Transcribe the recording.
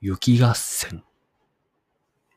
雪合戦。